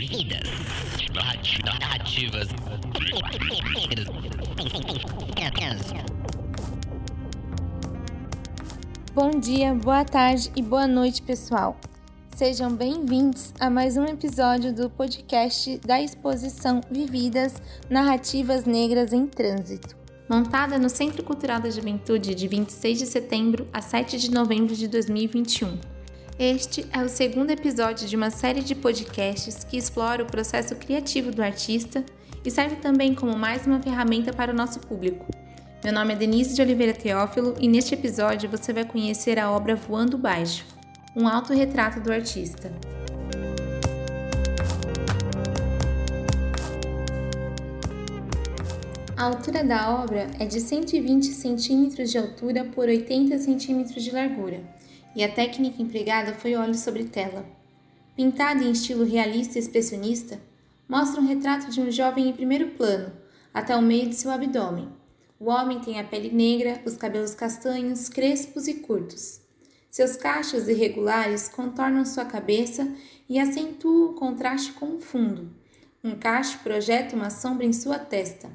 Vidas. Narrativas. Bom dia, boa tarde e boa noite, pessoal. Sejam bem-vindos a mais um episódio do podcast da exposição Vividas Narrativas Negras em Trânsito. Montada no Centro Cultural da Juventude de 26 de setembro a 7 de novembro de 2021. Este é o segundo episódio de uma série de podcasts que explora o processo criativo do artista e serve também como mais uma ferramenta para o nosso público. Meu nome é Denise de Oliveira Teófilo e neste episódio você vai conhecer a obra Voando Baixo, um autorretrato do artista. A altura da obra é de 120 centímetros de altura por 80 centímetros de largura, e a técnica empregada foi óleo sobre tela. Pintada em estilo realista e expressionista, mostra um retrato de um jovem em primeiro plano, até o meio de seu abdômen. O homem tem a pele negra, os cabelos castanhos, crespos e curtos. Seus cachos irregulares contornam sua cabeça e acentuam o contraste com o fundo. Um cacho projeta uma sombra em sua testa.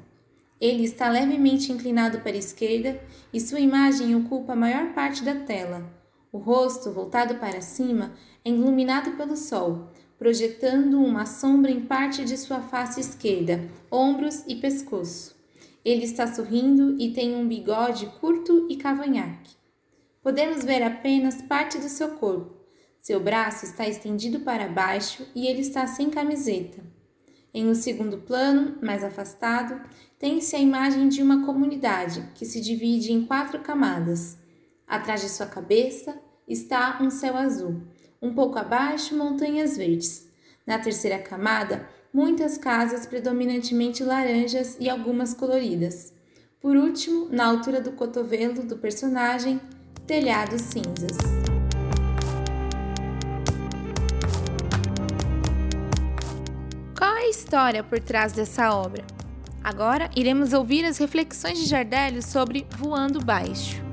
Ele está levemente inclinado para a esquerda e sua imagem ocupa a maior parte da tela. O rosto, voltado para cima, é iluminado pelo sol, projetando uma sombra em parte de sua face esquerda, ombros e pescoço. Ele está sorrindo e tem um bigode curto e cavanhaque. Podemos ver apenas parte do seu corpo. Seu braço está estendido para baixo e ele está sem camiseta. Em um segundo plano, mais afastado, tem-se a imagem de uma comunidade que se divide em quatro camadas. Atrás de sua cabeça está um céu azul, um pouco abaixo, montanhas verdes. Na terceira camada, muitas casas predominantemente laranjas e algumas coloridas. Por último, na altura do cotovelo do personagem, telhados cinzas. Qual é a história por trás dessa obra? Agora iremos ouvir as reflexões de Jardélio sobre Voando Baixo.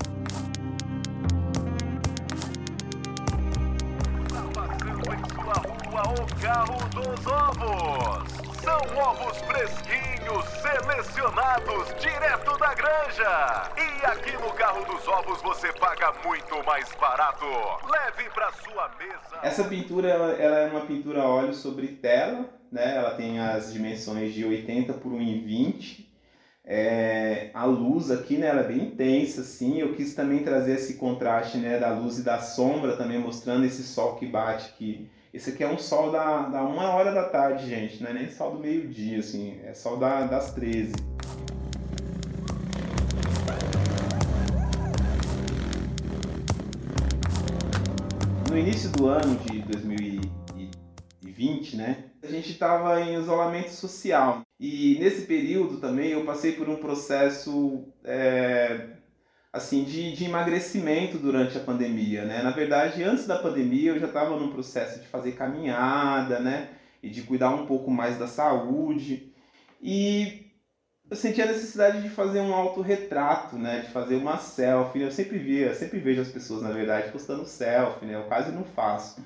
O carro dos ovos. São ovos fresquinhos, selecionados direto da granja. E aqui no carro dos ovos você paga muito mais barato. Leve para sua mesa. Essa pintura ela, ela, é uma pintura óleo sobre tela, né? Ela tem as dimensões de 80 por 1,20. É, a luz aqui, né, ela é bem intensa, assim. Eu quis também trazer esse contraste, né, da luz e da sombra, também mostrando esse sol que bate aqui esse aqui é um sol da, da uma hora da tarde, gente. Não é nem sol do meio-dia, assim. É sol da, das 13. No início do ano de 2020, né? A gente estava em isolamento social. E nesse período também eu passei por um processo é, assim de, de emagrecimento durante a pandemia, né? Na verdade, antes da pandemia eu já estava num processo de fazer caminhada, né? E de cuidar um pouco mais da saúde. E eu senti a necessidade de fazer um autorretrato, né? De fazer uma selfie. Eu sempre via, sempre vejo as pessoas, na verdade, postando selfie, né? Eu quase não faço.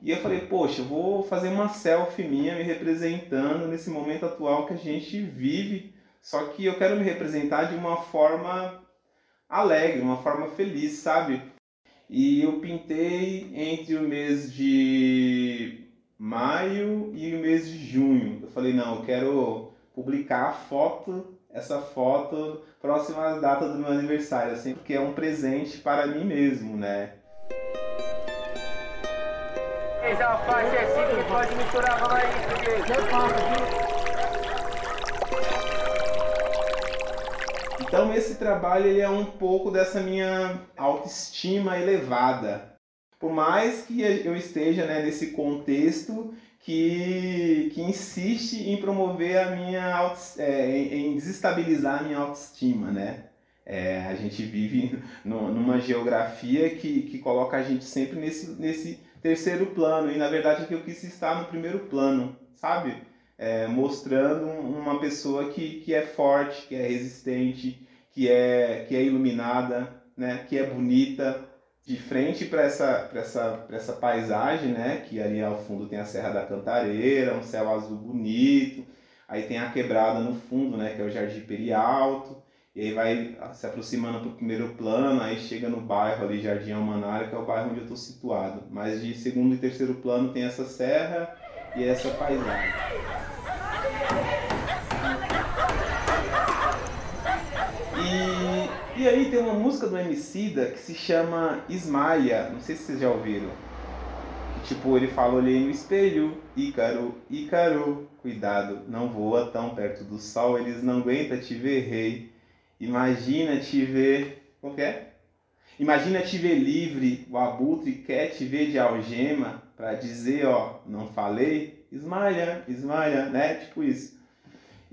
E eu falei, poxa, eu vou fazer uma selfie minha me representando nesse momento atual que a gente vive. Só que eu quero me representar de uma forma alegre, uma forma feliz, sabe? E eu pintei entre o mês de maio e o mês de junho. Eu falei, não, eu quero publicar a foto, essa foto próxima à data do meu aniversário, assim, porque é um presente para mim mesmo, né? Essa faixa é assim que pode misturar, vamos aí, Então esse trabalho ele é um pouco dessa minha autoestima elevada. Por mais que eu esteja né, nesse contexto que, que insiste em promover a minha é, em desestabilizar a minha autoestima, né? É, a gente vive no, numa geografia que, que coloca a gente sempre nesse, nesse terceiro plano e na verdade que eu quis estar no primeiro plano, sabe? É, mostrando uma pessoa que, que é forte, que é resistente, que é, que é iluminada, né, que é bonita, de frente para essa, essa, essa paisagem, né? Que ali ao fundo tem a Serra da Cantareira, um céu azul bonito. Aí tem a quebrada no fundo, né? Que é o Jardim Perialto. E aí vai se aproximando para o primeiro plano, aí chega no bairro ali, Jardim Almanara, que é o bairro onde eu estou situado. Mas de segundo e terceiro plano tem essa serra e essa paisagem. E, aí tem uma música do Emicida que se chama Ismaia, não sei se vocês já ouviram. Tipo, ele fala, olhei no espelho, Ícaro, Ícaro, cuidado, não voa tão perto do sol, eles não aguentam te ver rei. Imagina te ver. Que é? Imagina te ver livre, o abutre quer te ver de algema para dizer, ó, não falei? Esmalha, esmalha, né? Tipo isso.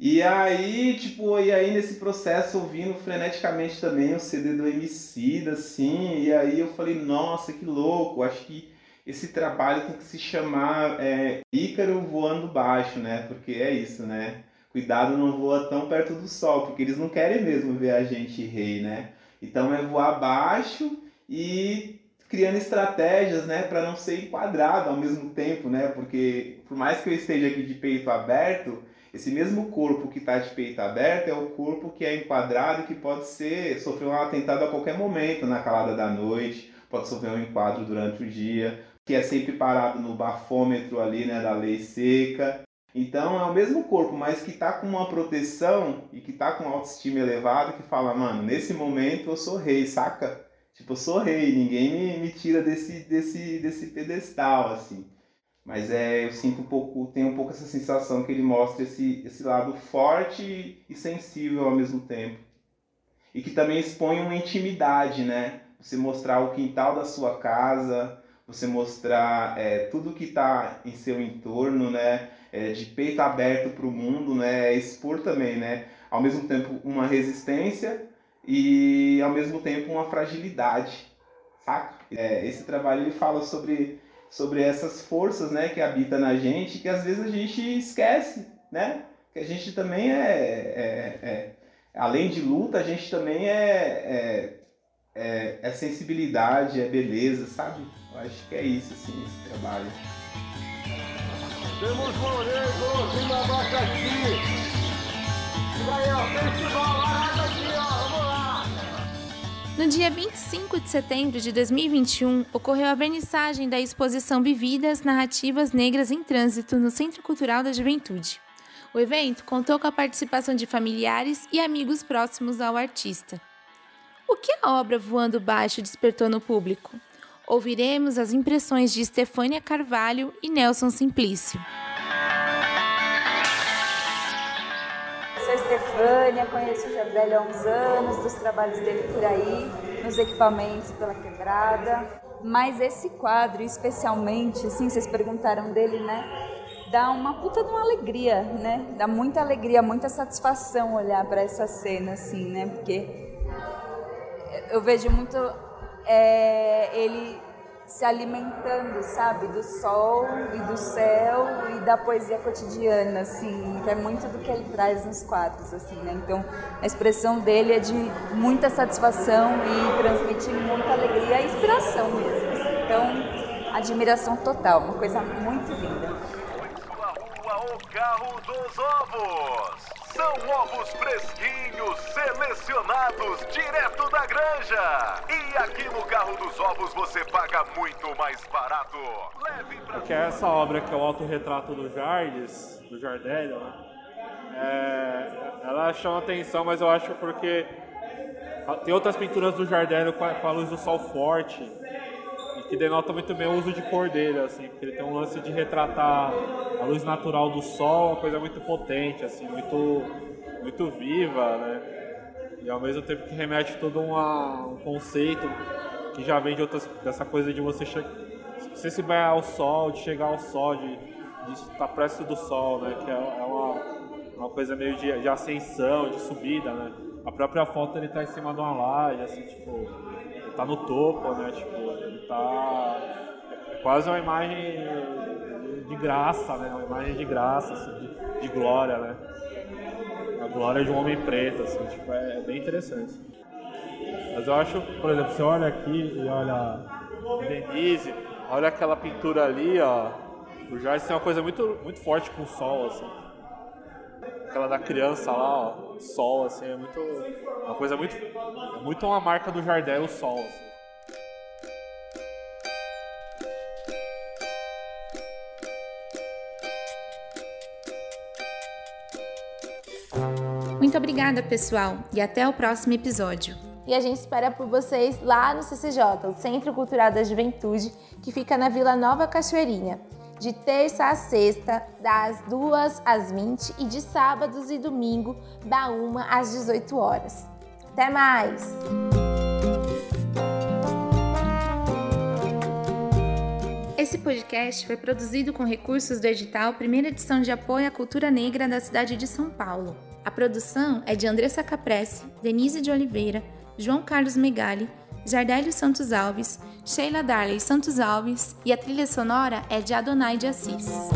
E aí, tipo, e aí nesse processo ouvindo freneticamente também o CD do MC, assim, e aí eu falei, nossa, que louco, acho que esse trabalho tem que se chamar é, Ícaro voando baixo, né? Porque é isso, né? cuidado não voa tão perto do sol, porque eles não querem mesmo ver a gente rei, né? Então é voar baixo e criando estratégias, né, para não ser enquadrado ao mesmo tempo, né? Porque por mais que eu esteja aqui de peito aberto, esse mesmo corpo que está de peito aberto é o corpo que é enquadrado e que pode ser sofrer um atentado a qualquer momento na calada da noite, pode sofrer um enquadro durante o dia, que é sempre parado no bafômetro ali, né, da lei seca. Então é o mesmo corpo, mas que está com uma proteção e que está com autoestima elevado, que fala, mano, nesse momento eu sou rei, saca? Tipo, eu sou rei, ninguém me, me tira desse, desse, desse pedestal, assim. Mas é, eu sinto um pouco, tenho um pouco essa sensação que ele mostra esse, esse lado forte e sensível ao mesmo tempo. E que também expõe uma intimidade, né? Você mostrar o quintal da sua casa, você mostrar é, tudo que está em seu entorno, né? é, de peito aberto para o mundo, né, é expor também, né, ao mesmo tempo uma resistência e ao mesmo tempo uma fragilidade, saca? É, esse trabalho ele fala sobre, sobre essas forças, né, que habitam na gente, que às vezes a gente esquece, né, que a gente também é, é, é além de luta, a gente também é, é, é, é sensibilidade, é beleza, sabe? Eu acho que é isso, assim, esse trabalho. Temos morangos e abacaxi. Ó, festival No dia 25 de setembro de 2021, ocorreu a vernissagem da exposição Vividas Narrativas Negras em Trânsito no Centro Cultural da Juventude. O evento contou com a participação de familiares e amigos próximos ao artista. O que a obra Voando Baixo despertou no público? ouviremos as impressões de Estefânia Carvalho e Nelson Simplício. Estefânia, conheço o Jardel há uns anos, dos trabalhos dele por aí, nos equipamentos pela quebrada. Mas esse quadro, especialmente, assim, vocês perguntaram dele, né? Dá uma puta de uma alegria, né? Dá muita alegria, muita satisfação olhar para essa cena, assim, né? Porque eu vejo muito é, ele se alimentando, sabe, do sol e do céu e da poesia cotidiana, assim, que é muito do que ele traz nos quadros, assim, né? Então, a expressão dele é de muita satisfação e transmite muita alegria e inspiração mesmo. Assim. Então, admiração total, uma coisa muito linda. Sua rua, o carro dos ovos. São ovos fresquinhos, selecionados direto da granja. E aqui no carro dos ovos você paga muito mais barato. Leve pra Que é essa obra que é o autorretrato do Jardes, do Jardélio, né? É, ela chama atenção, mas eu acho porque tem outras pinturas do Jardélio com a, luz do sol forte que denota muito bem o uso de cor dele, assim, porque ele tem um lance de retratar a luz natural do sol, uma coisa muito potente, assim, muito, muito viva, né? E ao mesmo tempo que remete todo uma, um conceito que já vem de outras, dessa coisa de você, você se banhar ao sol, de chegar ao sol, de, de estar perto do sol, né? Que é, é uma, uma coisa meio de, de ascensão, de subida, né? A própria foto ele tá em cima de uma laje, assim, tipo, tá no topo, né? Tipo, tá. Quase uma imagem de graça, né? Uma imagem de graça, assim, de, de glória, né? A glória de um homem preto, assim, tipo, é, é bem interessante. Mas eu acho, por exemplo, você olha aqui e olha Denise, olha aquela pintura ali, ó. O Jardim tem uma coisa muito, muito forte com o sol, assim. Aquela da criança lá, ó, sol, assim, é muito. Uma coisa muito. É muito uma marca do Jardel, o sol, assim. Muito obrigada, pessoal, e até o próximo episódio. E a gente espera por vocês lá no CCJ, o Centro Cultural da Juventude, que fica na Vila Nova Cachoeirinha, de terça a sexta, das 2 às 20 e de sábados e domingo, da 1 às 18 horas. Até mais! Esse podcast foi produzido com recursos do edital Primeira Edição de Apoio à Cultura Negra da cidade de São Paulo. A produção é de Andressa Capresse, Denise de Oliveira, João Carlos Megali, Jardélio Santos Alves, Sheila Darley Santos Alves e a trilha sonora é de Adonai de Assis.